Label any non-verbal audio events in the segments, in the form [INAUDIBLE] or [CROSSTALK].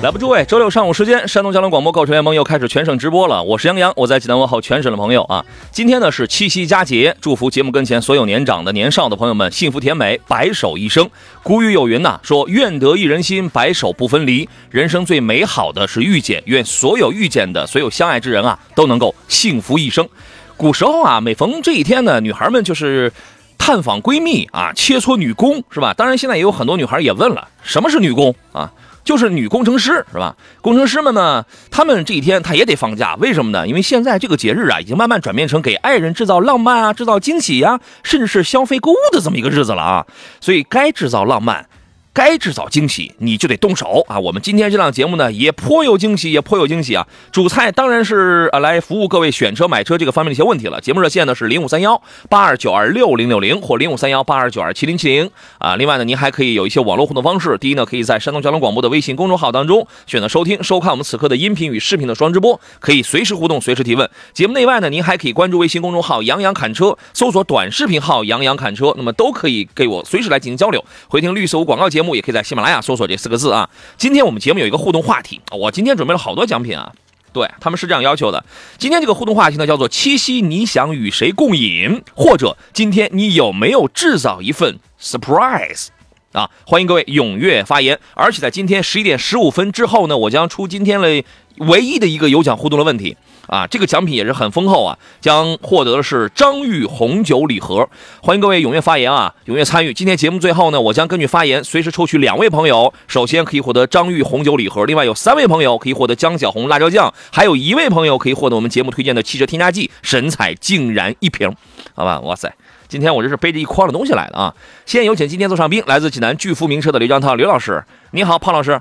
来吧，诸位，周六上午时间，山东交通广播购车联盟又开始全省直播了。我是杨洋，我在济南问候全省的朋友啊。今天呢是七夕佳节，祝福节目跟前所有年长的、年少的朋友们幸福甜美，白首一生。古语有云呐，说愿得一人心，白首不分离。人生最美好的是遇见，愿所有遇见的、所有相爱之人啊，都能够幸福一生。古时候啊，每逢这一天呢，女孩们就是探访闺蜜啊，切磋女工是吧？当然，现在也有很多女孩也问了，什么是女工啊？就是女工程师是吧？工程师们呢，他们这一天他也得放假，为什么呢？因为现在这个节日啊，已经慢慢转变成给爱人制造浪漫啊、制造惊喜呀，甚至是消费购物的这么一个日子了啊，所以该制造浪漫。该制造惊喜，你就得动手啊！我们今天这档节目呢，也颇有惊喜，也颇有惊喜啊！主菜当然是啊，来服务各位选车、买车这个方面的一些问题了。节目热线呢是零五三幺八二九二六零六零或零五三幺八二九二七零七零啊。另外呢，您还可以有一些网络互动方式。第一呢，可以在山东交通广播的微信公众号当中选择收听、收看我们此刻的音频与视频的双直播，可以随时互动、随时提问。节目内外呢，您还可以关注微信公众号“杨洋侃车”，搜索短视频号“杨洋侃车”，那么都可以给我随时来进行交流。回听绿色无广告节目。也可以在喜马拉雅搜索这四个字啊。今天我们节目有一个互动话题，我今天准备了好多奖品啊。对他们是这样要求的。今天这个互动话题呢，叫做七夕你想与谁共饮，或者今天你有没有制造一份 surprise 啊？欢迎各位踊跃发言。而且在今天十一点十五分之后呢，我将出今天的唯一的一个有奖互动的问题。啊，这个奖品也是很丰厚啊，将获得的是张裕红酒礼盒。欢迎各位踊跃发言啊，踊跃参与。今天节目最后呢，我将根据发言随时抽取两位朋友，首先可以获得张裕红酒礼盒，另外有三位朋友可以获得江小红辣椒酱，还有一位朋友可以获得我们节目推荐的汽车添加剂神采竟然一瓶，好吧？哇塞，今天我这是背着一筐的东西来的啊！先有请今天座上宾，来自济南巨富名车的刘江涛刘老师，你好，胖老师。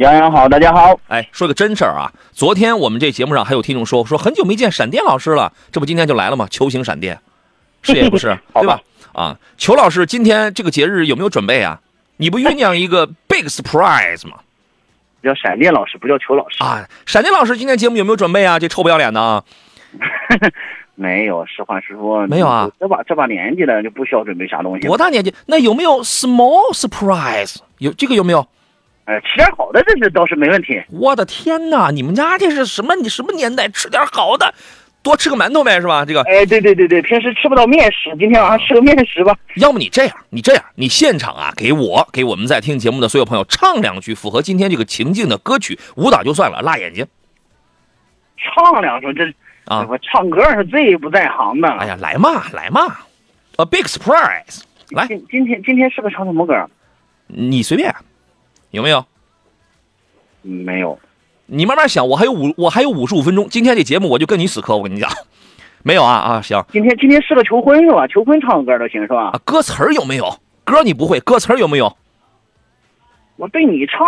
杨洋好，大家好。哎，说个真事儿啊，昨天我们这节目上还有听众说，说很久没见闪电老师了，这不今天就来了吗？球形闪电，[LAUGHS] 是也不是，对吧？啊，裘老师，今天这个节日有没有准备啊？你不酝酿一个 big surprise 吗？叫闪电老师，不叫裘老师啊。闪电老师今天节目有没有准备啊？这臭不要脸的啊！[LAUGHS] 没有，实话实说，没有啊。这把这把年纪了，就不需要准备啥东西。多大年纪？那有没有 small surprise？有这个有没有？哎，吃点好的，这是倒是没问题。我的天哪，你们家这是什么？你什么年代？吃点好的，多吃个馒头呗，是吧？这个，哎，对对对对，平时吃不到面食，今天晚上吃个面食吧。要么你这样，你这样，你现场啊，给我给我们在听节目的所有朋友唱两句符合今天这个情境的歌曲，舞蹈就算了，辣眼睛。唱两首，这啊，我唱歌是最不在行的。哎呀，来嘛来嘛，A big surprise，来。今今天今天是个唱什么歌？你随便。有没有？没有，你慢慢想。我还有五，我还有五十五分钟。今天这节目我就跟你死磕。我跟你讲，[LAUGHS] 没有啊啊，行。今天今天是个求婚是吧？求婚唱歌都行是吧？啊，歌词儿有没有？歌你不会，歌词儿有没有？我对你唱，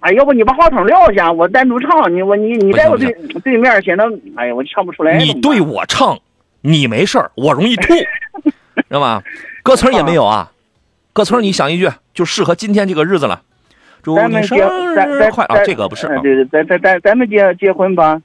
哎，要不你把话筒撂下，我单独唱。你我你你在我对对面显得，哎呀，我唱不出来。你对我唱，你没事儿，我容易吐，知道吗？歌词也没有啊。歌词你想一句，就适合今天这个日子了。咱们结咱咱啊，这个不是，对对，咱咱咱咱们结结婚吧。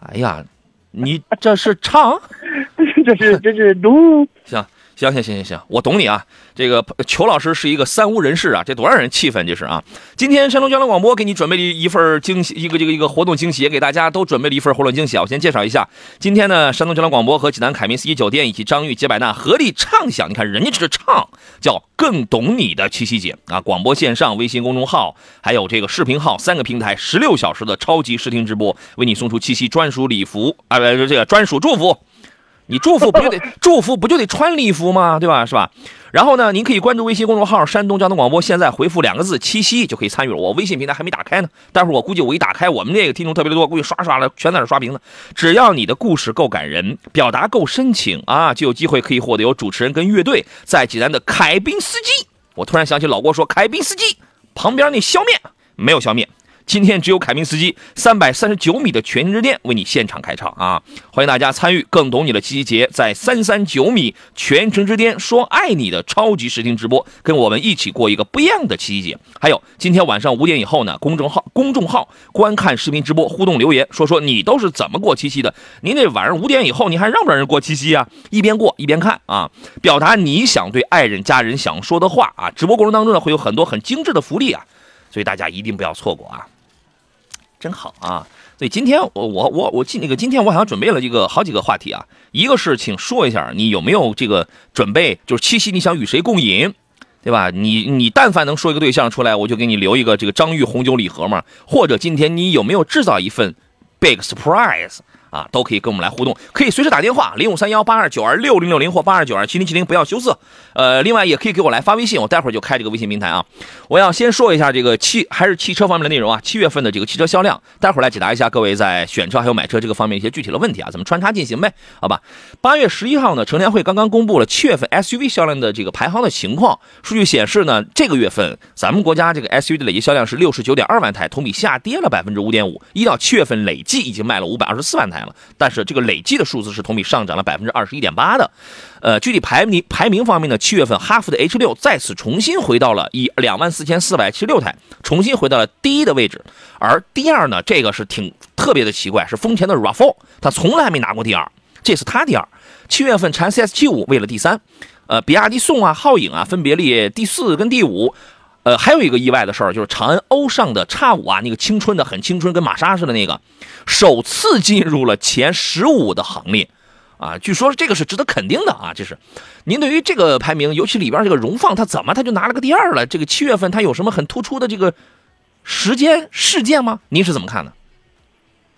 哎呀，你这是唱，[LAUGHS] 这是这是读。行行行行行行，我懂你啊。这个裘老师是一个三无人士啊，这多让人气愤！这是啊，今天山东交通广播给你准备了一份惊喜，一个这个一个活动惊喜，也给大家都准备了一份活动惊喜啊。我先介绍一下，今天呢，山东交通广播和济南凯宾斯基酒店以及张裕杰百纳合力唱响，你看人家这是唱，叫更懂你的七夕节啊！广播线上、微信公众号还有这个视频号三个平台，十六小时的超级视听直播，为你送出七夕专属礼服啊，不这个专属祝福。你祝福不就得 [LAUGHS] 祝福不就得穿礼服吗？对吧？是吧？然后呢，您可以关注微信公众号“山东交通广播”，现在回复两个字“七夕”就可以参与了。我微信平台还没打开呢，待会儿我估计我一打开，我们这个听众特别的多，估计刷刷了全在那刷屏呢。只要你的故事够感人，表达够深情啊，就有机会可以获得由主持人跟乐队在济南的凯宾斯基。我突然想起老郭说凯宾斯基旁边那削面没有削面。今天只有凯明斯基三百三十九米的全新之巅为你现场开唱啊！欢迎大家参与，更懂你的七夕节，在三三九米全程之巅说爱你的超级视听直播，跟我们一起过一个不一样的七夕节。还有今天晚上五点以后呢，公众号公众号观看视频直播，互动留言，说说你都是怎么过七夕的？您这晚上五点以后，你还让不让人过七夕啊？一边过一边看啊，表达你想对爱人、家人想说的话啊！直播过程当中呢，会有很多很精致的福利啊，所以大家一定不要错过啊！真好啊！所以今天我我我我今那个今天我好像准备了一个好几个话题啊，一个是请说一下你有没有这个准备，就是七夕你想与谁共饮，对吧？你你但凡能说一个对象出来，我就给你留一个这个张裕红酒礼盒嘛。或者今天你有没有制造一份 big surprise？啊，都可以跟我们来互动，可以随时打电话零五三幺八二九二六零六零或八二九二七零七零，不要羞涩。呃，另外也可以给我来发微信，我待会儿就开这个微信平台啊。我要先说一下这个汽还是汽车方面的内容啊，七月份的这个汽车销量，待会儿来解答一下各位在选车还有买车这个方面一些具体的问题啊，咱们穿插进行呗，好吧？八月十一号呢，成联会刚刚公布了七月份 SUV 销量的这个排行的情况，数据显示呢，这个月份咱们国家这个 SUV 的累计销量是六十九点二万台，同比下跌了百分之五点五，一到七月份累计已经卖了五百二十四万台。但是这个累计的数字是同比上涨了百分之二十一点八的，呃，具体排名排名方面呢，七月份哈弗的 H 六再次重新回到了以两万四千四百七十六台，重新回到了第一的位置，而第二呢，这个是挺特别的奇怪，是丰田的 RAV4，它从来没拿过第二，这是它第二。七月份长安 CS 七五位了第三，呃，比亚迪宋啊、皓影啊分别列第四跟第五。呃，还有一个意外的事儿，就是长安欧尚的叉五啊，那个青春的很青春，跟玛莎似的那个，首次进入了前十五的行列，啊，据说这个是值得肯定的啊。这是，您对于这个排名，尤其里边这个荣放，它怎么它就拿了个第二了？这个七月份它有什么很突出的这个时间事件吗？您是怎么看的？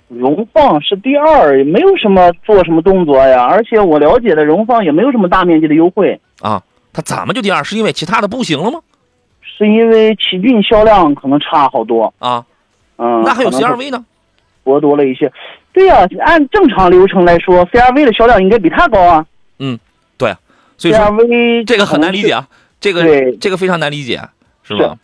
荣放是第二，也没有什么做什么动作呀，而且我了解的荣放也没有什么大面积的优惠啊。它怎么就第二？是因为其他的不行了吗？是因为奇骏销量可能差好多啊，嗯，那还有 CRV 呢，薄多了一些。对呀，按正常流程来说，CRV 的销量应该比它高啊。嗯，对，所以说这个很难理解啊，这个这个非常难理解，是吧？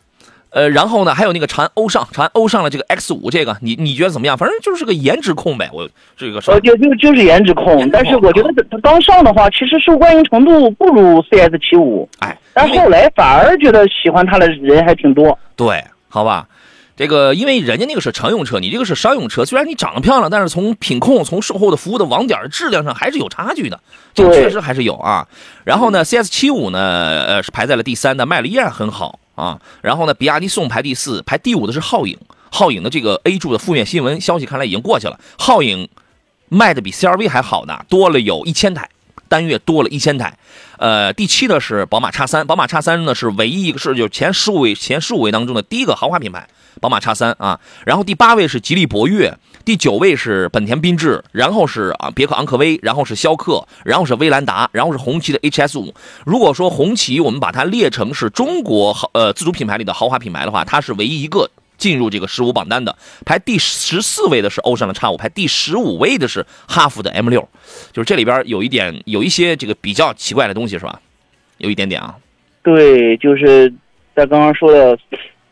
呃，然后呢，还有那个长安欧尚，长安欧尚的这个 X 五，这个你你觉得怎么样？反正就是个颜值控呗，我这个呃，就就就是颜值控，但是我觉得它刚上的话，其实受欢迎程度不如 CS 七五，哎，但后来反而觉得喜欢它的人还挺多。对，好吧，这个因为人家那个是乘用车，你这个是商用车，虽然你长得漂亮，但是从品控、从售后的服务的网点质量上还是有差距的，这个确实还是有啊。然后呢，CS 七五呢，呃，是排在了第三的，卖的依然很好。啊，然后呢，比亚迪宋排第四，排第五的是皓影。皓影的这个 A 柱的负面新闻消息看来已经过去了。皓影卖的比 CRV 还好呢，多了有一千台，单月多了一千台。呃，第七的是宝马叉三，宝马叉三呢是唯一一个是就前十五位前十五位当中的第一个豪华品牌，宝马叉三啊。然后第八位是吉利博越。第九位是本田缤智，然后是啊别克昂科威，然后是逍客，然后是威兰达，然后是红旗的 HS 五。如果说红旗我们把它列成是中国豪呃自主品牌里的豪华品牌的话，它是唯一一个进入这个十五榜单的。排第十四位的是欧尚的叉五，排第十五位的是哈弗的 M 六。就是这里边有一点有一些这个比较奇怪的东西是吧？有一点点啊。对，就是在刚刚说的，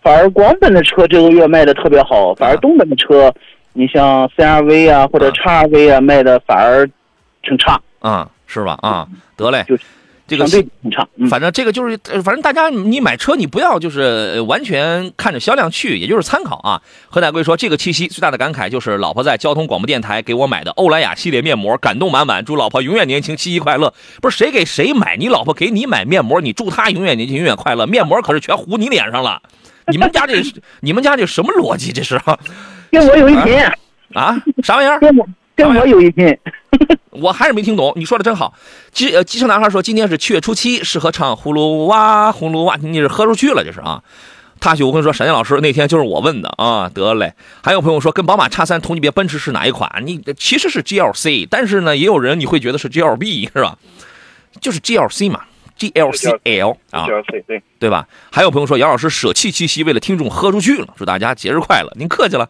反而广本的车这个月卖的特别好，反而东本的车。你像 CRV 啊，或者 XRV 啊，卖的反而挺差啊，是吧？啊，得嘞，就这个相对挺差。反正这个就是，反正大家你买车你不要就是完全看着销量去，也就是参考啊。何乃贵说，这个七夕最大的感慨就是老婆在交通广播电台给我买的欧莱雅系列面膜，感动满满，祝老婆永远年轻，七夕快乐。不是谁给谁买，你老婆给你买面膜，你祝她永远年轻，永远快乐。面膜可是全糊你脸上了，你们家这你们家这什么逻辑？这是？跟我有一拼啊？啥玩意儿？[LAUGHS] 跟我跟我有一拼，[LAUGHS] 我还是没听懂。你说的真好。机呃，机车男孩说今天是七月初七，适合唱葫芦娃，葫芦娃，你是喝出去了，这是啊。大许，我跟你说，闪电老师那天就是我问的啊。得嘞。还有朋友说跟宝马叉三同级别奔驰是哪一款？你其实是 GLC，但是呢，也有人你会觉得是 GLB 是吧？就是 GLC 嘛，GLCL 啊，对对吧？还有朋友说姚老师舍弃七夕，为了听众喝出去了，祝大家节日快乐。您客气了。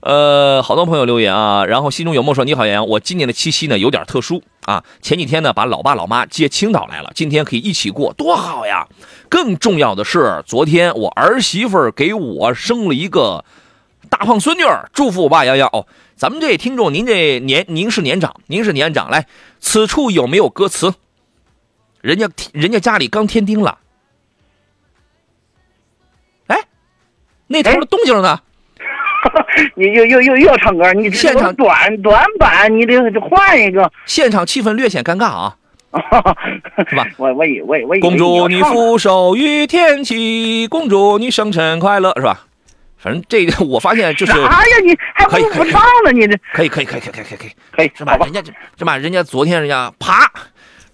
呃，好多朋友留言啊，然后心中有梦说：“你好，杨洋，我今年的七夕呢有点特殊啊。前几天呢把老爸老妈接青岛来了，今天可以一起过，多好呀！更重要的是，昨天我儿媳妇给我生了一个大胖孙女儿，祝福我爸杨洋哦。咱们这听众，您这年您是年长，您是年长，来，此处有没有歌词？人家人家家里刚添丁了。哎，那头的动静呢？你又又又又要唱歌？你现场短短板，你得换一个。现场气氛略显尴尬啊，[LAUGHS] 是吧？我我以我我以公主你福寿与天齐，公主你生辰快乐，是吧？反正这个我发现就是哎呀？你还不不唱了？你这可以可以可以可以可以可以可以。可以是吧人？家这是吧？人家昨天人家啪，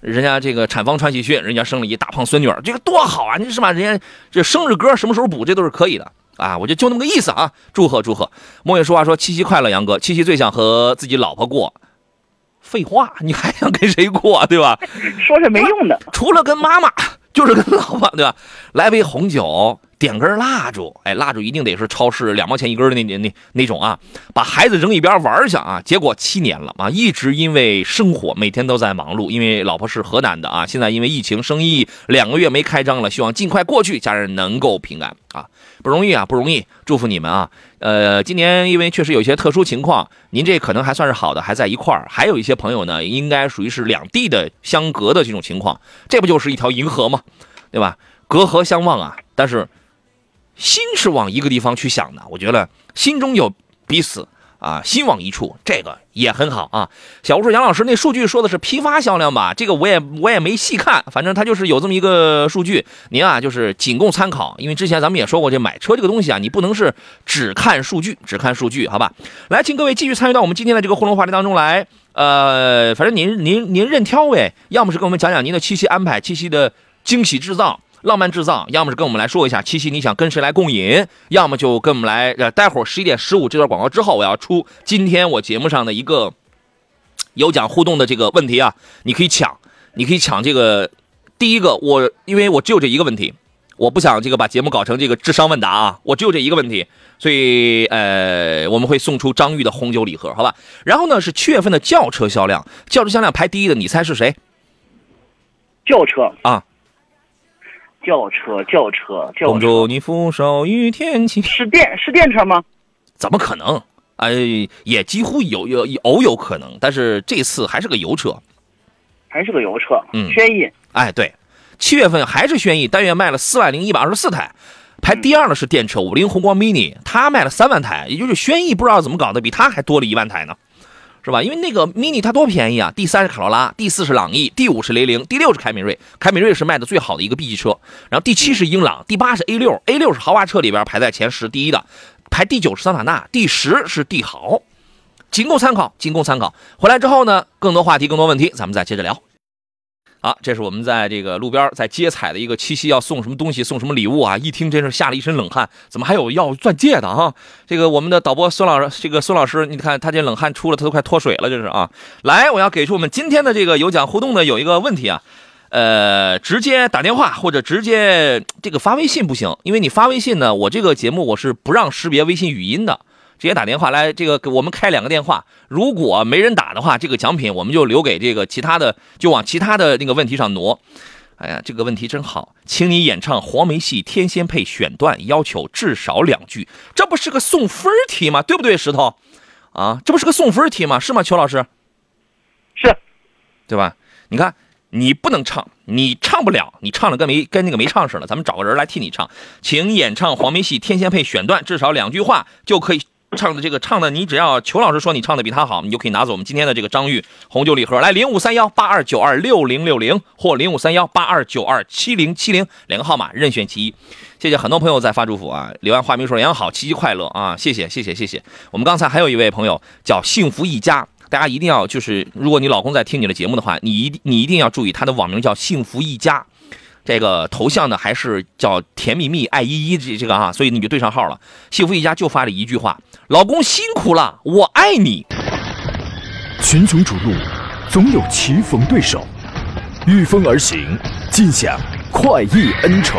人家这个产房传喜讯，人家生了一大胖孙女儿，这个多好啊！你是吧？人家这生日歌什么时候补，这都是可以的啊！我就就那么个意思啊！祝贺祝贺！莫言说话说七夕快乐，杨哥，七夕最想和自己老婆过。废话，你还想跟谁过，对吧？说是没用的。除了跟妈妈，就是跟老婆，对吧？来杯红酒，点根蜡烛，哎，蜡烛一定得是超市两毛钱一根的那那那那种啊，把孩子扔一边玩去啊。结果七年了啊，一直因为生活每天都在忙碌，因为老婆是河南的啊，现在因为疫情生意两个月没开张了，希望尽快过去，家人能够平安啊，不容易啊，不容易，祝福你们啊。呃，今年因为确实有些特殊情况，您这可能还算是好的，还在一块儿。还有一些朋友呢，应该属于是两地的相隔的这种情况，这不就是一条银河吗？对吧？隔河相望啊，但是心是往一个地方去想的。我觉得心中有彼此啊，心往一处，这个也很好啊。小吴说，杨老师那数据说的是批发销量吧？这个我也我也没细看，反正他就是有这么一个数据，您啊就是仅供参考。因为之前咱们也说过，这买车这个东西啊，你不能是只看数据，只看数据，好吧？来，请各位继续参与到我们今天的这个互动话题当中来。呃，反正您您您任挑呗，要么是跟我们讲讲您的七夕安排，七夕的惊喜制造。浪漫制造，要么是跟我们来说一下七夕你想跟谁来共饮，要么就跟我们来。呃，待会儿十一点十五这段广告之后，我要出今天我节目上的一个有奖互动的这个问题啊，你可以抢，你可以抢这个第一个。我因为我只有这一个问题，我不想这个把节目搞成这个智商问答啊，我只有这一个问题，所以呃，我们会送出张裕的红酒礼盒，好吧？然后呢是七月份的轿车销量，轿车销量排第一的，你猜是谁轿车啊？轿车轿车轿车公主你福寿与天齐。是电是电车吗？怎么可能？哎，也几乎有有偶有可能，但是这次还是个油车。还是个油车？嗯轩逸哎，对，七月份还是轩逸，单月卖了四万零一百二十四台，排第二的是电车五菱宏光 mini，它卖了三万台，也就是轩逸不知道怎么搞的，比它还多了一万台呢，是吧？因为那个 mini 它多便宜啊，第三是卡罗拉，第四是朗逸，第五是雷凌，第六是凯美瑞，凯美瑞是卖的最好的一个 B 级车，然后第七是英朗，第八是 A 六，A 六是豪华车里边排在前十第一的，排第九是桑塔纳，第十是帝豪。仅供参考，仅供参考。回来之后呢，更多话题，更多问题，咱们再接着聊。好，这是我们在这个路边在接彩的一个七夕要送什么东西，送什么礼物啊？一听真是吓了一身冷汗，怎么还有要钻戒的啊？这个我们的导播孙老师，这个孙老师，你看他这冷汗出了，他都快脱水了，这是啊。来，我要给出我们今天的这个有奖互动的有一个问题啊，呃，直接打电话或者直接这个发微信不行，因为你发微信呢，我这个节目我是不让识别微信语音的。直接打电话来，这个给我们开两个电话。如果没人打的话，这个奖品我们就留给这个其他的，就往其他的那个问题上挪。哎呀，这个问题真好，请你演唱黄梅戏《天仙配》选段，要求至少两句，这不是个送分题吗？对不对，石头？啊，这不是个送分题吗？是吗，邱老师？是对吧？你看，你不能唱，你唱不了，你唱了跟没跟那个没唱似的。咱们找个人来替你唱，请演唱黄梅戏《天仙配》选段，至少两句话就可以。唱的这个唱的，你只要裘老师说你唱的比他好，你就可以拿走我们今天的这个张裕红酒礼盒。来，零五三幺八二九二六零六零或零五三幺八二九二七零七零两个号码任选其一。谢谢很多朋友在发祝福啊，留言话明说杨好，七夕快乐啊！谢谢谢谢谢谢。我们刚才还有一位朋友叫幸福一家，大家一定要就是，如果你老公在听你的节目的话，你一你一定要注意他的网名叫幸福一家。这个头像呢还是叫甜蜜蜜爱依依这这个啊，所以你就对上号了。幸福一家就发了一句话：“老公辛苦了，我爱你。群雄逐鹿，总有棋逢对手，御风而行，尽享快意恩仇。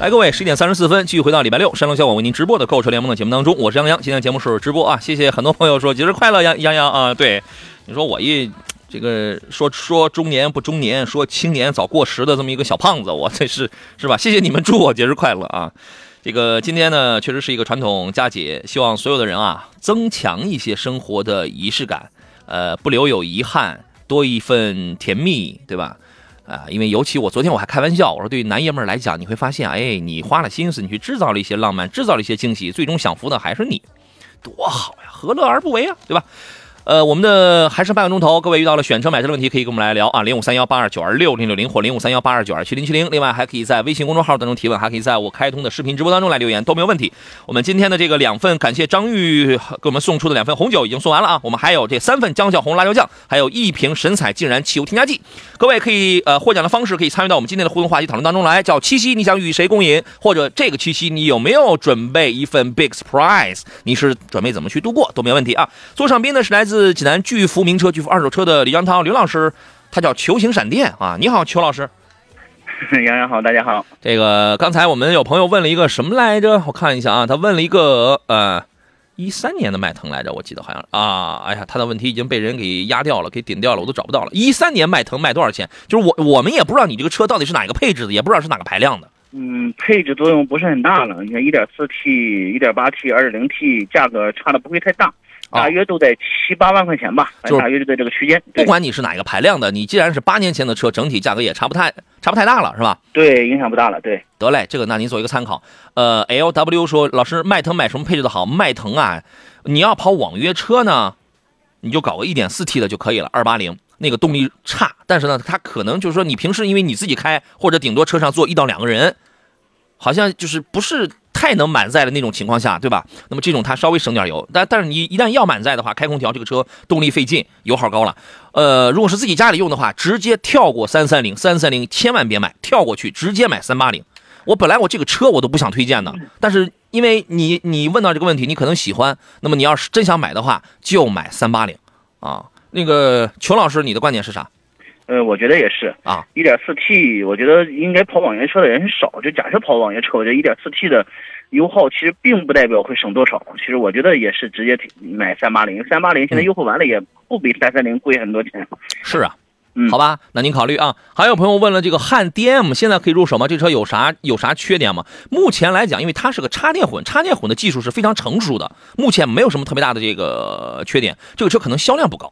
来，各位，十一点三十四分，继续回到礼拜六山东小广为您直播的购车联盟的节目当中，我是杨洋。今天节目是直播啊，谢谢很多朋友说节日快乐，杨杨洋啊，对，你说我一这个说说中年不中年，说青年早过时的这么一个小胖子，我这是是吧？谢谢你们，祝我节日快乐啊！这个今天呢，确实是一个传统佳节，希望所有的人啊，增强一些生活的仪式感，呃，不留有遗憾，多一份甜蜜，对吧？啊，因为尤其我昨天我还开玩笑，我说对于男爷们来讲，你会发现，哎，你花了心思，你去制造了一些浪漫，制造了一些惊喜，最终享福的还是你，多好呀，何乐而不为啊，对吧？呃，我们的还剩半个钟头，各位遇到了选车买车的问题，可以跟我们来聊啊，零五三幺八二九二六零六零或零五三幺八二九二七零七零。另外还可以在微信公众号当中提问，还可以在我开通的视频直播当中来留言，都没有问题。我们今天的这个两份感谢张玉给我们送出的两份红酒已经送完了啊，我们还有这三份江小红辣椒酱，还有一瓶神采竟然汽油添加剂。各位可以呃获奖的方式可以参与到我们今天的互动话题讨论当中来，叫七夕你想与谁共饮，或者这个七夕你有没有准备一份 big surprise？你是准备怎么去度过都没有问题啊。座上宾呢是来自济南巨福名车、巨福二手车的李江涛刘老师，他叫球形闪电啊。你好，邱老师。[LAUGHS] 杨洋好，大家好。这个刚才我们有朋友问了一个什么来着？我看一下啊，他问了一个呃一三年的迈腾来着，我记得好像啊。哎呀，他的问题已经被人给压掉了，给顶掉了，我都找不到了。一三年迈腾卖多少钱？就是我我们也不知道你这个车到底是哪个配置的，也不知道是哪个排量的。嗯，配置作用不是很大了。你看，一点四 T、一点八 T、二点零 T，价格差的不会太大。大约都在七八万块钱吧，就是大约就在这个区间。不管你是哪个排量的，你既然是八年前的车，整体价格也差不太差不太大了，是吧？对，影响不大了。对，得嘞，这个那您做一个参考。呃，L W 说，老师，迈腾买什么配置的好？迈腾啊，你要跑网约车呢，你就搞个一点四 T 的就可以了，二八零那个动力差，但是呢，它可能就是说你平时因为你自己开，或者顶多车上坐一到两个人，好像就是不是。太能满载的那种情况下，对吧？那么这种它稍微省点油，但但是你一旦要满载的话，开空调这个车动力费劲，油耗高了。呃，如果是自己家里用的话，直接跳过三三零，三三零千万别买，跳过去直接买三八零。我本来我这个车我都不想推荐的，但是因为你你问到这个问题，你可能喜欢，那么你要是真想买的话，就买三八零啊。那个裘老师，你的观点是啥？呃，我觉得也是啊，一点四 T，我觉得应该跑网约车的人很少。就假设跑网约车，我觉得一点四 T 的。油耗其实并不代表会省多少，其实我觉得也是直接买三八零，三八零现在优惠完了也不比三三零贵很多钱。是啊，[LAUGHS] 嗯，好吧，那您考虑啊。还有朋友问了，这个汉 DM 现在可以入手吗？这车有啥有啥缺点吗？目前来讲，因为它是个插电混，插电混的技术是非常成熟的，目前没有什么特别大的这个缺点。这个车可能销量不高，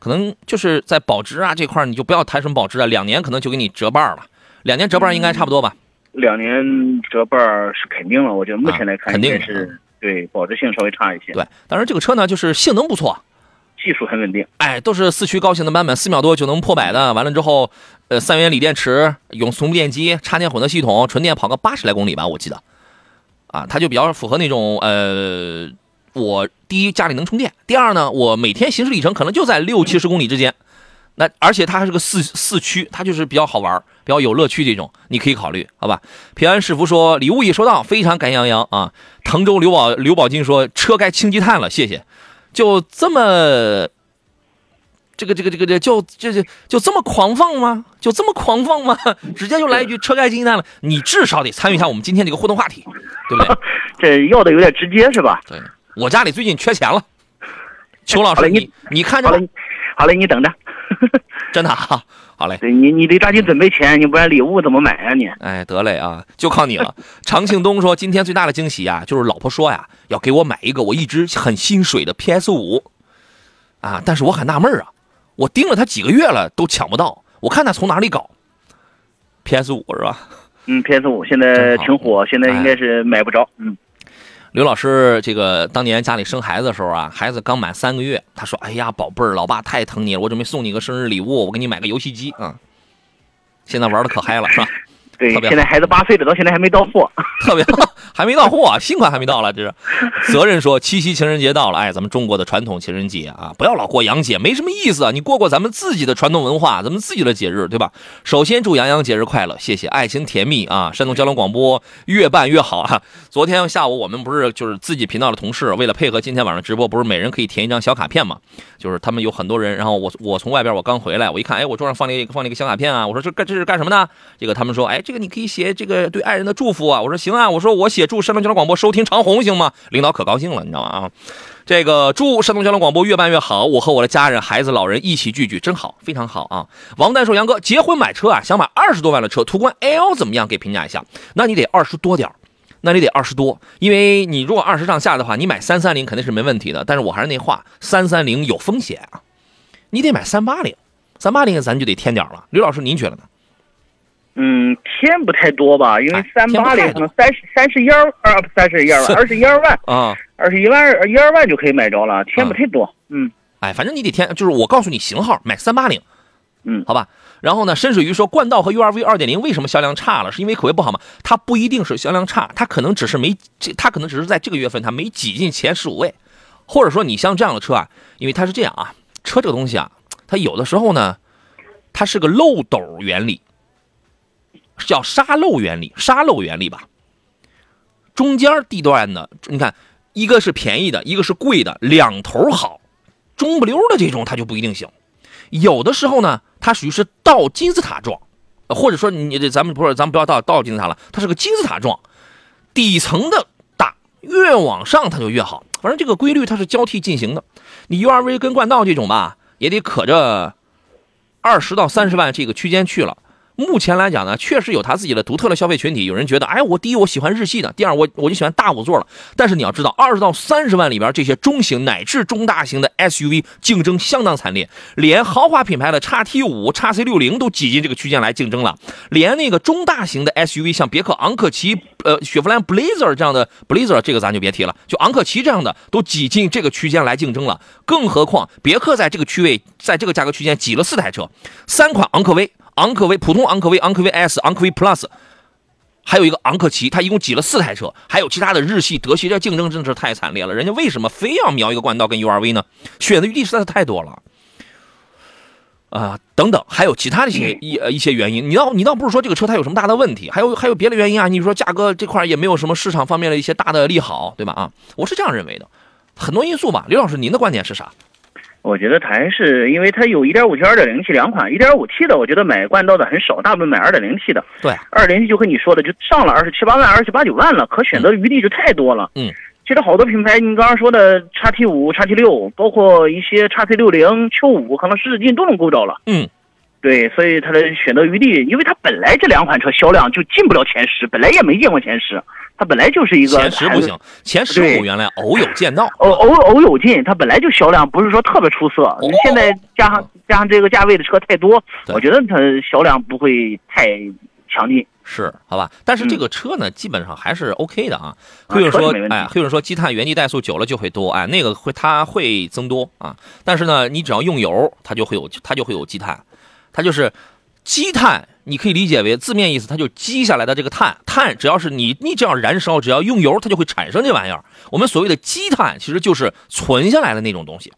可能就是在保值啊这块你就不要谈什么保值啊，两年可能就给你折半了，两年折半应该差不多吧。两年折半是肯定了，我觉得目前来看肯定是对保值性稍微差一些。对，当然这个车呢，就是性能不错，技术很稳定。哎，都是四驱高性能版本，四秒多就能破百的。完了之后，呃，三元锂电池，永磁电机，插电混合系统，纯电跑个八十来公里吧，我记得。啊，它就比较符合那种呃，我第一家里能充电，第二呢，我每天行驶里程可能就在六七十公里之间。那而且它还是个四四驱，它就是比较好玩，比较有乐趣这种，你可以考虑，好吧？平安是福说礼物已收到，非常感谢杨洋啊！滕州刘宝刘宝金说车该清积碳了，谢谢。就这么，这个这个这个这就就就就这么狂放吗？就这么狂放吗？直接就来一句车该清积碳了，你至少得参与一下我们今天这个互动话题，对不对？[LAUGHS] 这要的有点直接是吧？对，我家里最近缺钱了，[LAUGHS] 邱老师，你你看着，好嘞，你等着。[LAUGHS] 真的啊，好嘞，对你，你得抓紧准备钱，你不然礼物怎么买啊？你，哎，得嘞啊，就靠你了。常庆东说，今天最大的惊喜啊，就是老婆说呀，要给我买一个我一直很心水的 PS 五，啊，但是我很纳闷啊，我盯了他几个月了，都抢不到，我看他从哪里搞 PS 五是吧？嗯，PS 五现在挺火，现在应该是买不着，嗯。刘老师，这个当年家里生孩子的时候啊，孩子刚满三个月，他说：“哎呀，宝贝儿，老爸太疼你了，我准备送你个生日礼物，我给你买个游戏机啊。”现在玩的可嗨了，是吧？对，现在孩子八岁了，到现在还没到货，[LAUGHS] 特别还没到货，新款还没到了，这是。[LAUGHS] 责任说七夕情人节到了，哎，咱们中国的传统情人节啊，不要老过洋节，没什么意思啊。你过过咱们自己的传统文化，咱们自己的节日，对吧？首先祝杨洋节日快乐，谢谢，爱情甜蜜啊！山东交通广播越办越好啊！[LAUGHS] 昨天下午我们不是就是自己频道的同事，为了配合今天晚上直播，不是每人可以填一张小卡片嘛？就是他们有很多人，然后我我从外边我刚回来，我一看，哎，我桌上放了一个放了一个小卡片啊，我说这干这是干什么呢？这个他们说，哎，这个你可以写这个对爱人的祝福啊。我说行啊，我说我写祝山东交通广播收听长虹行吗？领导可高兴了，你知道吗？啊，这个祝山东交通广播越办越好，我和我的家人、孩子、老人一起聚聚，真好，非常好啊。王丹说，杨哥结婚买车啊，想买二十多万的车，途观 L 怎么样？给评价一下。那你得二十多点那你得二十多，因为你如果二十上下的话，你买三三零肯定是没问题的。但是我还是那话，三三零有风险啊，你得买三八零，三八零咱就得添点了。刘老师，您觉得呢？嗯，添不太多吧，因为哎三八零可能三十三十一二啊，不三十一二万，二十一二万，啊，二十一万一二万就可以买着了，添不太多。嗯哎，反正你得添，就是我告诉你型号，买三八零，嗯好吧。然后呢，深水鱼说冠道和 URV 二点零为什么销量差了？是因为口碑不好吗？它不一定是销量差，它可能只是没这，它可能只是在这个月份它没挤进前十五位，或者说你像这样的车啊，因为它是这样啊，车这个东西啊，它有的时候呢，它是个漏斗原理，叫沙漏原理，沙漏原理吧。中间地段的，你看，一个是便宜的，一个是贵的，两头好，中不溜的这种它就不一定行。有的时候呢，它属于是倒金字塔状，或者说你这咱们不是咱们不要倒倒金字塔了，它是个金字塔状，底层的大，越往上它就越好。反正这个规律它是交替进行的。你 URV 跟冠道这种吧，也得可着二十到三十万这个区间去了。目前来讲呢，确实有它自己的独特的消费群体。有人觉得，哎，我第一我喜欢日系的，第二我我就喜欢大五座了。但是你要知道，二十到三十万里边，这些中型乃至中大型的 SUV 竞争相当惨烈，连豪华品牌的 x T 五、x C 六零都挤进这个区间来竞争了。连那个中大型的 SUV，像别克昂克旗、呃雪佛兰 Blazer 这样的 Blazer，这个咱就别提了，就昂克旗这样的都挤进这个区间来竞争了。更何况别克在这个区位，在这个价格区间挤了四台车，三款昂科威。昂科威、普通昂科威、昂科威 S、昂科威 Plus，还有一个昂克旗，它一共挤了四台车，还有其他的日系、德系，这竞争真的是太惨烈了。人家为什么非要瞄一个冠道跟 URV 呢？选择余地实在是太多了。啊、等等，还有其他的一些一呃一些原因，你倒你倒不是说这个车它有什么大的问题，还有还有别的原因啊？你说价格这块也没有什么市场方面的一些大的利好，对吧？啊，我是这样认为的，很多因素吧。刘老师，您的观点是啥？我觉得它还是因为它有 1.5T、2.0T 两款，1.5T 的我觉得买冠道的很少，大部分买 2.0T 的。对，2.0T 就和你说的，就上了二十七八万、二十八九万了，可选择余地就太多了。嗯，其实好多品牌，你刚刚说的叉 T 五、叉 T 六，包括一些叉 T 六零、Q 五，可能十指进都能够着了。嗯，对，所以它的选择余地，因为它本来这两款车销量就进不了前十，本来也没见过前十，它本来就是一个前十不行，前十对五原来偶有见到。偶偶偶有进，它本来就销量不是说特别出色，你现在加上加上这个价位的车太多，我觉得它销量不会太强劲。是，好吧，但是这个车呢，基本上还是 OK 的啊。会有人说哎，会有人说积碳原地怠速久了就会多，哎，那个会它会增多啊。但是呢，你只要用油，它就会有它就会有积碳，它就是积碳，你可以理解为字面意思，它就积下来的这个碳，碳只要是你你只要燃烧，只要用油，它就会产生这玩意儿。我们所谓的积碳，其实就是存下来的那种东西，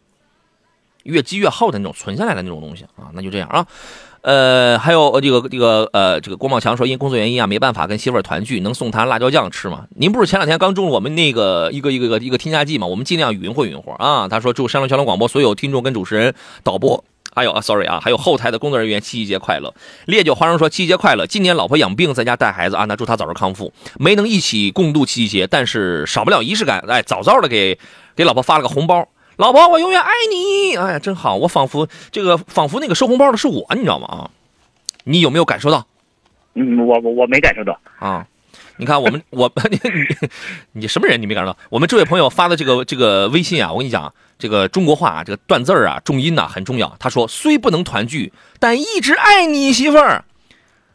越积越厚的那种存下来的那种东西啊。那就这样啊。呃，还有这个这个呃，这个郭茂强说，因工作原因啊，没办法跟媳妇儿团聚，能送他辣椒酱吃吗？您不是前两天刚中了我们那个一个一个一个一个添加剂吗？我们尽量匀和匀和啊。他说，祝山东交通广播所有听众跟主持人、导播，还有啊，sorry 啊，还有后台的工作人员七夕节快乐。烈酒花生说七夕节快乐，今年老婆养病在家带孩子啊，那祝他早日康复。没能一起共度七夕节，但是少不了仪式感，哎，早早的给给老婆发了个红包。老婆，我永远爱你！哎呀，真好，我仿佛这个仿佛那个收红包的是我，你知道吗？啊，你有没有感受到嗯，我我我没感受到。啊？你看我们我 [LAUGHS] 你你你什么人？你没感受到？我们这位朋友发的这个这个微信啊，我跟你讲，这个中国话啊，这个断字儿啊，重音呐、很重要。他说：“虽不能团聚，但一直爱你媳妇儿，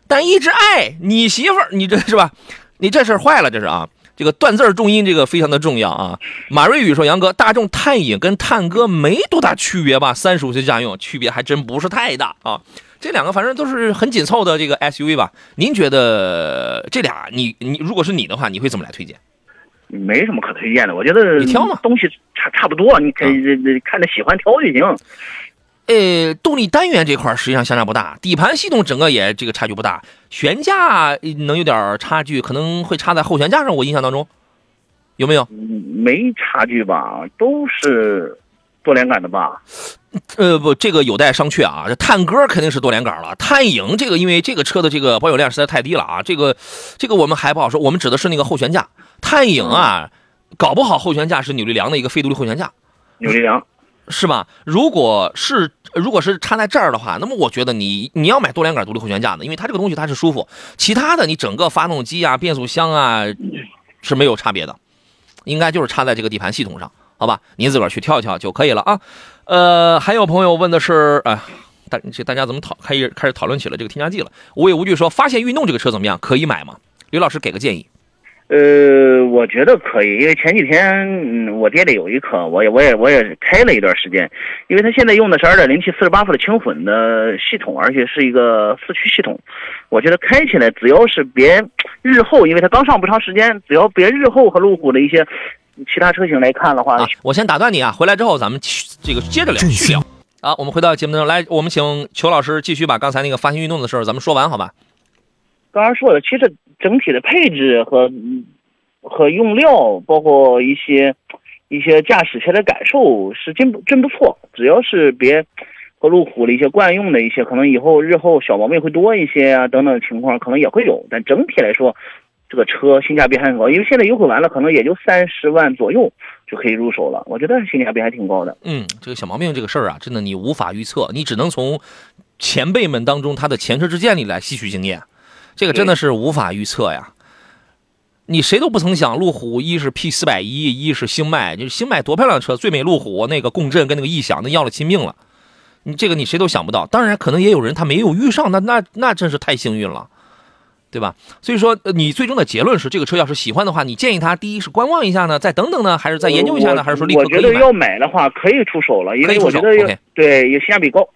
但一直爱你媳妇儿。”你这是吧？你这事儿坏了，这是啊。这个断字儿重音这个非常的重要啊。马瑞宇说：“杨哥，大众探影跟探歌没多大区别吧？三十五岁家用区别还真不是太大啊。”这两个反正都是很紧凑的这个 SUV 吧？您觉得这俩，你你如果是你的话，你会怎么来推荐？没什么可推荐的，我觉得你挑嘛东西差差不多，你可以看着喜欢挑就行。呃，动力单元这块实际上相差不大，底盘系统整个也这个差距不大，悬架呃能有点差距，可能会差在后悬架上。我印象当中有没有？嗯，没差距吧？都是多连杆的吧？呃，不，这个有待商榷啊。这探歌肯定是多连杆了，探影这个因为这个车的这个保有量实在太低了啊，这个这个我们还不好说。我们指的是那个后悬架，探影啊，搞不好后悬架是扭力梁的一个非独立后悬架，扭力梁，是吧？如果是如果是插在这儿的话，那么我觉得你你要买多连杆独立后悬架的，因为它这个东西它是舒服，其他的你整个发动机啊、变速箱啊是没有差别的，应该就是插在这个底盘系统上，好吧？您自个儿去挑一挑就可以了啊。呃，还有朋友问的是，啊、大这大家怎么讨开始开始讨论起了这个添加剂了？无畏无惧说，发现运动这个车怎么样？可以买吗？刘老师给个建议。呃，我觉得可以，因为前几天嗯，我店里有一颗，我也我也我也开了一段时间，因为它现在用的是二点零 T 四十八伏的轻混的系统，而且是一个四驱系统，我觉得开起来只要是别日后，因为它刚上不长时间，只要别日后和路虎的一些其他车型来看的话，啊，我先打断你啊，回来之后咱们这个接着聊，振续聊。啊，我们回到节目当中来，我们请裘老师继续把刚才那个发现运动的事儿咱们说完，好吧？刚才说的，其实整体的配置和和用料，包括一些一些驾驶起来的感受是真不真不错。只要是别和路虎的一些惯用的一些，可能以后日后小毛病会多一些啊，等等情况可能也会有。但整体来说，这个车性价比还很高，因为现在优惠完了，可能也就三十万左右就可以入手了。我觉得性价比还挺高的。嗯，这个小毛病这个事儿啊，真的你无法预测，你只能从前辈们当中他的前车之鉴里来吸取经验，这个真的是无法预测呀。你谁都不曾想，路虎一是 P 四百一，一是星脉，就是星脉多漂亮的车，最美路虎那个共振跟那个异响，那要了亲命了。你这个你谁都想不到，当然可能也有人他没有遇上，那那那真是太幸运了，对吧？所以说，呃你最终的结论是，这个车要是喜欢的话，你建议他第一是观望一下呢，再等等呢，还是再研究一下呢，还是说立刻可以买？我觉得要买的话，可以出手了，因为我觉得对有性价比高。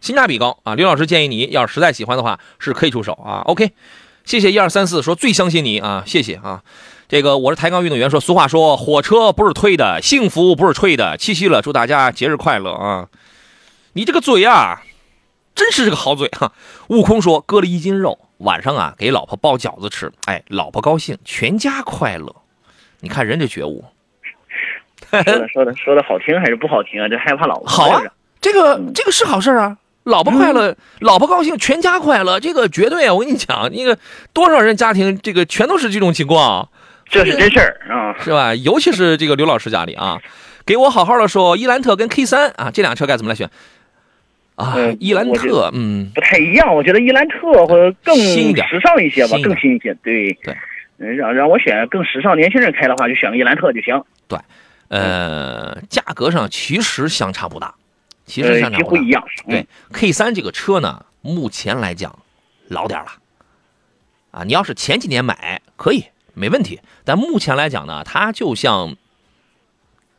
性价比高啊！刘老师建议你要是实在喜欢的话，是可以出手啊。OK，谢谢一二三四说最相信你啊，谢谢啊。这个我是抬杠运动员说，俗话说火车不是推的，幸福不是吹的。七夕了，祝大家节日快乐啊！你这个嘴啊，真是个好嘴哈、悟空说割了一斤肉，晚上啊给老婆包饺子吃，哎，老婆高兴，全家快乐。你看人这觉悟，说的说的说的好听还是不好听啊？这害怕老婆好啊这个这个是好事啊。老婆快乐，老婆高兴，全家快乐，这个绝对啊！我跟你讲，那个多少人家庭，这个全都是这种情况，这是真事儿啊！是吧？尤其是这个刘老师家里啊，给我好好的说，伊兰特跟 K 三啊，这辆车该怎么来选啊呃？伊兰特，嗯，不太一样，我觉得伊兰特会更新一点时尚一些吧更新一些。对对，嗯让让我选更时尚，年轻人开的话就选个伊兰特就行。对呃，价格上其实相差不大，其实呃相，差不大几乎一。样。对嗯，K 三这个车呢，目前来讲老点儿了，啊，你要是前几年买可以没问题，但目前来讲呢，它就像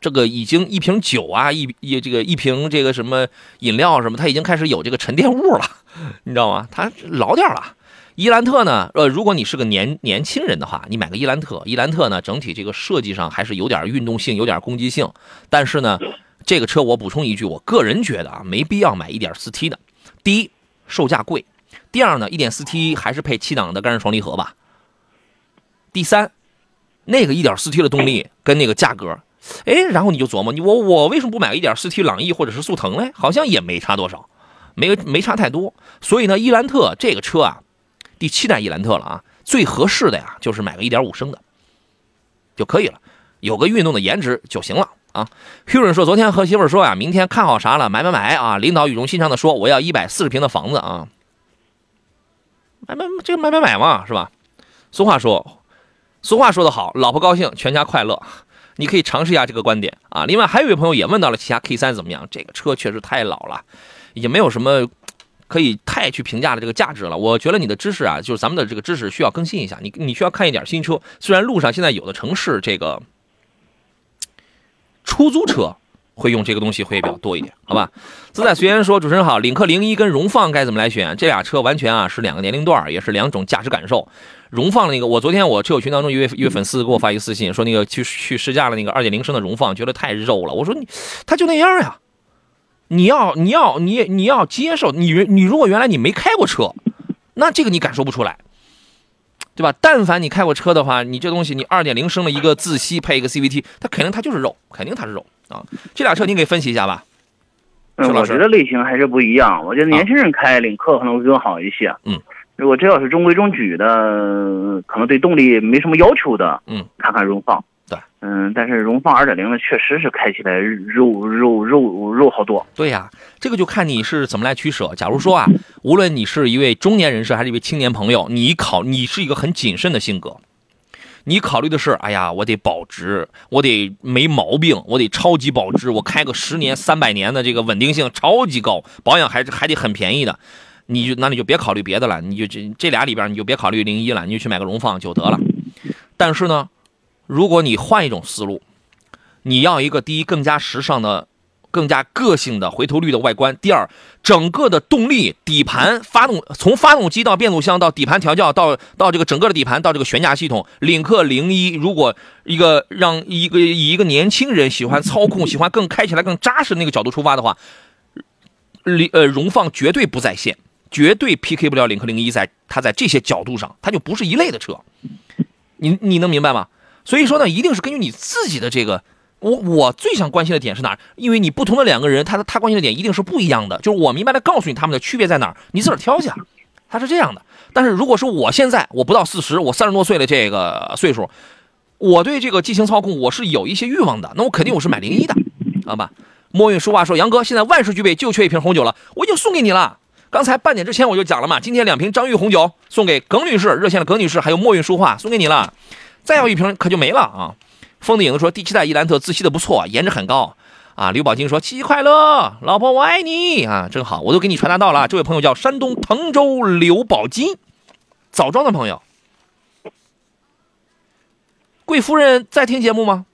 这个已经一瓶酒啊，一一这个一瓶这个什么饮料什么，它已经开始有这个沉淀物了，[LAUGHS] 你知道吗？它老点儿了。伊兰特呢，呃，如果你是个年年轻人的话，你买个伊兰特，伊兰特呢，整体这个设计上还是有点运动性，有点攻击性，但是呢，这个车我补充一句，我个人觉得啊，没必要买 1.4T 的。第一，售价贵；第二呢，1.4T 还是配七档的干式双离合吧。第三，那个 1.4T 的动力跟那个价格，哎，然后你就琢磨，你我我为什么不买个 1.4T 朗逸或者是速腾嘞？好像也没差多少，没没差太多。所以呢，伊兰特这个车啊，第七代伊兰特了啊，最合适的呀就是买个1.5升的就可以了，有个运动的颜值就行了。啊，Huron 说，昨天和媳妇说呀，明天看好啥了，买买买啊！领导语重心长的说，我要一百四十平的房子啊，买买这个买买买嘛，是吧？俗话说，俗话说得好，老婆高兴，全家快乐。你可以尝试一下这个观点啊。另外，还有一位朋友也问到了其他 K 三怎么样，这个车确实太老了，已经没有什么可以太去评价的这个价值了。我觉得你的知识啊，就是咱们的这个知识需要更新一下，你你需要看一点新车。虽然路上现在有的城市这个出租车会用这个东西会比较多一点，好吧？自在随缘说，主持人好，领克零一跟荣放该怎么来选？这俩车完全啊是两个年龄段，也是两种驾驶感受。荣放那个，我昨天我车友群当中一位 [LAUGHS] 一位粉丝给我发一个私信，说那个去去试驾了那个二点零升的荣放，觉得太肉了。我说你，他就那样呀，你要你要你你要接受，你你如果原来你没开过车，那这个你感受不出来。对吧？但凡你开过车的话，你这东西你二点零升的一个自吸配一个 CVT，它肯定它就是肉，肯定它是肉啊。这俩车你给分析一下吧。嗯，我觉得类型还是不一样。我觉得年轻人开领克可能会更好一些。嗯，如果这要是中规中矩的，可能对动力没什么要求的，嗯，看看荣放。嗯，但是荣放二点零呢，确实是开起来肉肉肉肉好多。对呀，这个就看你是怎么来取舍。假如说啊，无论你是一位中年人士还是一位青年朋友，你考你是一个很谨慎的性格，你考虑的是，哎呀，我得保值，我得没毛病，我得超级保值，我开个十年、三百年的这个稳定性超级高，保养还还得很便宜的，你就那你就别考虑别的了，你就这这俩里边你就别考虑零一了，你就去买个荣放就得了。但是呢。如果你换一种思路，你要一个第一更加时尚的、更加个性的回头率的外观；第二，整个的动力、底盘、发动，从发动机到变速箱到底盘调教到到这个整个的底盘到这个悬架系统，领克零一，如果一个让一个以一个年轻人喜欢操控、[LAUGHS] 喜欢更开起来更扎实那个角度出发的话，领呃荣放绝对不在线，绝对 PK 不了领克零一，在它在这些角度上，它就不是一类的车。你你能明白吗？所以说呢，一定是根据你自己的这个，我我最想关心的点是哪儿？因为你不同的两个人，他的他关心的点一定是不一样的。就是我明白的告诉你他们的区别在哪儿，你自个儿挑去。他是这样的。但是如果说我现在我不到四十，我三十多岁的这个岁数，我对这个激情操控我是有一些欲望的，那我肯定我是买零一的，好吧？墨韵书画说，杨哥现在万事俱备，就缺一瓶红酒了，我已经送给你了。刚才半点之前我就讲了嘛，今天两瓶张裕红酒送给耿女士，热线的耿女士，还有墨韵书画送给你了。再要一瓶可就没了啊！风的影子说第七代伊兰特自吸的不错，颜值很高啊。刘宝金说七夕快乐，老婆我爱你啊，真好，我都给你传达到了。这位朋友叫山东滕州刘宝金，枣庄的朋友，贵夫人在听节目吗？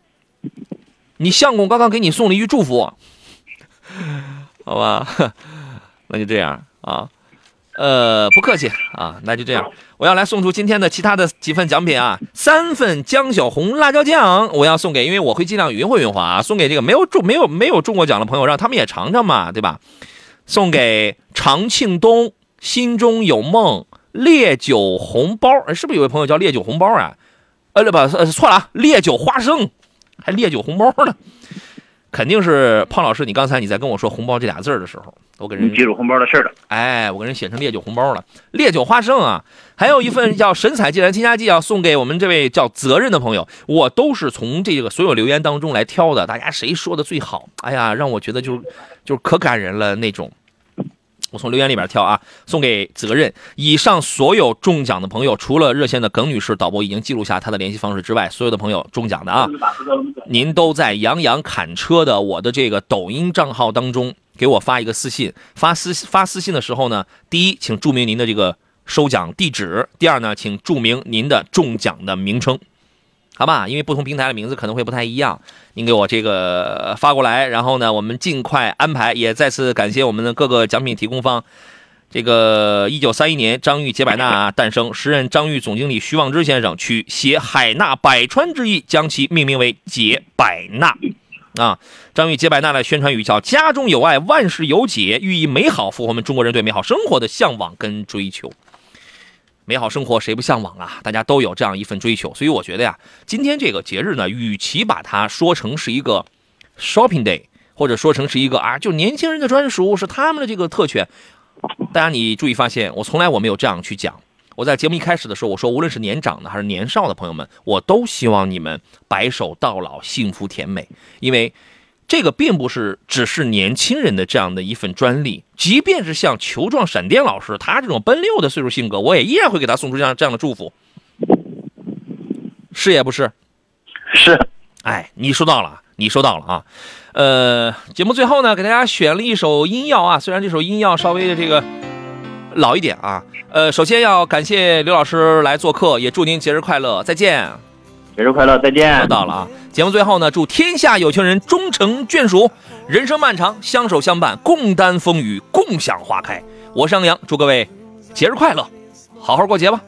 你相公刚刚给你送了一句祝福，[LAUGHS] 好吧，[LAUGHS] 那就这样啊。呃，不客气啊，那就这样。我要来送出今天的其他的几份奖品啊，三份江小红辣椒酱，我要送给，因为我会尽量匀活匀活啊，送给这个没有中没有没有中过奖的朋友，让他们也尝尝嘛，对吧？送给常庆东，心中有梦烈酒红包，是不是有位朋友叫烈酒红包啊？呃，不，错了啊，烈酒花生，还烈酒红包呢。肯定是胖老师，你刚才你在跟我说“红包”这俩字的时候，我给人记住红包的事了。哎，我给人写成烈酒红包了，烈酒花生啊，还有一份叫神采既然添加剂要送给我们这位叫责任的朋友。我都是从这个所有留言当中来挑的，大家谁说的最好？哎呀，让我觉得就就是可感人了那种。我从留言里边挑啊，送给责任。以上所有中奖的朋友，除了热线的耿女士，导播已经记录下她的联系方式之外，所有的朋友中奖的啊，您都在杨洋砍车的我的这个抖音账号当中给我发一个私信。发私发私信的时候呢，第一，请注明您的这个收奖地址；第二呢，请注明您的中奖的名称。好吧，因为不同平台的名字可能会不太一样，您给我这个发过来，然后呢，我们尽快安排。也再次感谢我们的各个奖品提供方。这个一九三一年，张裕杰百纳诞生，[LAUGHS] 时任张裕总经理徐望之先生取携海纳百川之意，将其命名为杰百纳。啊，张裕杰百纳的宣传语叫“家中有爱，万事有解”，寓意美好，符合我们中国人对美好生活的向往跟追求。美好生活谁不向往啊？大家都有这样一份追求，所以我觉得呀，今天这个节日呢，与其把它说成是一个 shopping day，或者说成是一个啊，就年轻人的专属，是他们的这个特权，大家你注意发现，我从来我没有这样去讲。我在节目一开始的时候，我说无论是年长的还是年少的朋友们，我都希望你们白首到老，幸福甜美，因为。这个并不是只是年轻人的这样的一份专利，即便是像球状闪电老师他这种奔六的岁数性格，我也依然会给他送出这样这样的祝福，是也不是？是，哎，你收到了，你收到了啊。呃，节目最后呢，给大家选了一首音药啊，虽然这首音药稍微的这个老一点啊。呃，首先要感谢刘老师来做客，也祝您节日快乐，再见。节日快乐，再见。又到了啊！节目最后呢，祝天下有情人终成眷属，人生漫长，相守相伴，共担风雨，共享花开。我是杨洋，祝各位节日快乐，好好过节吧。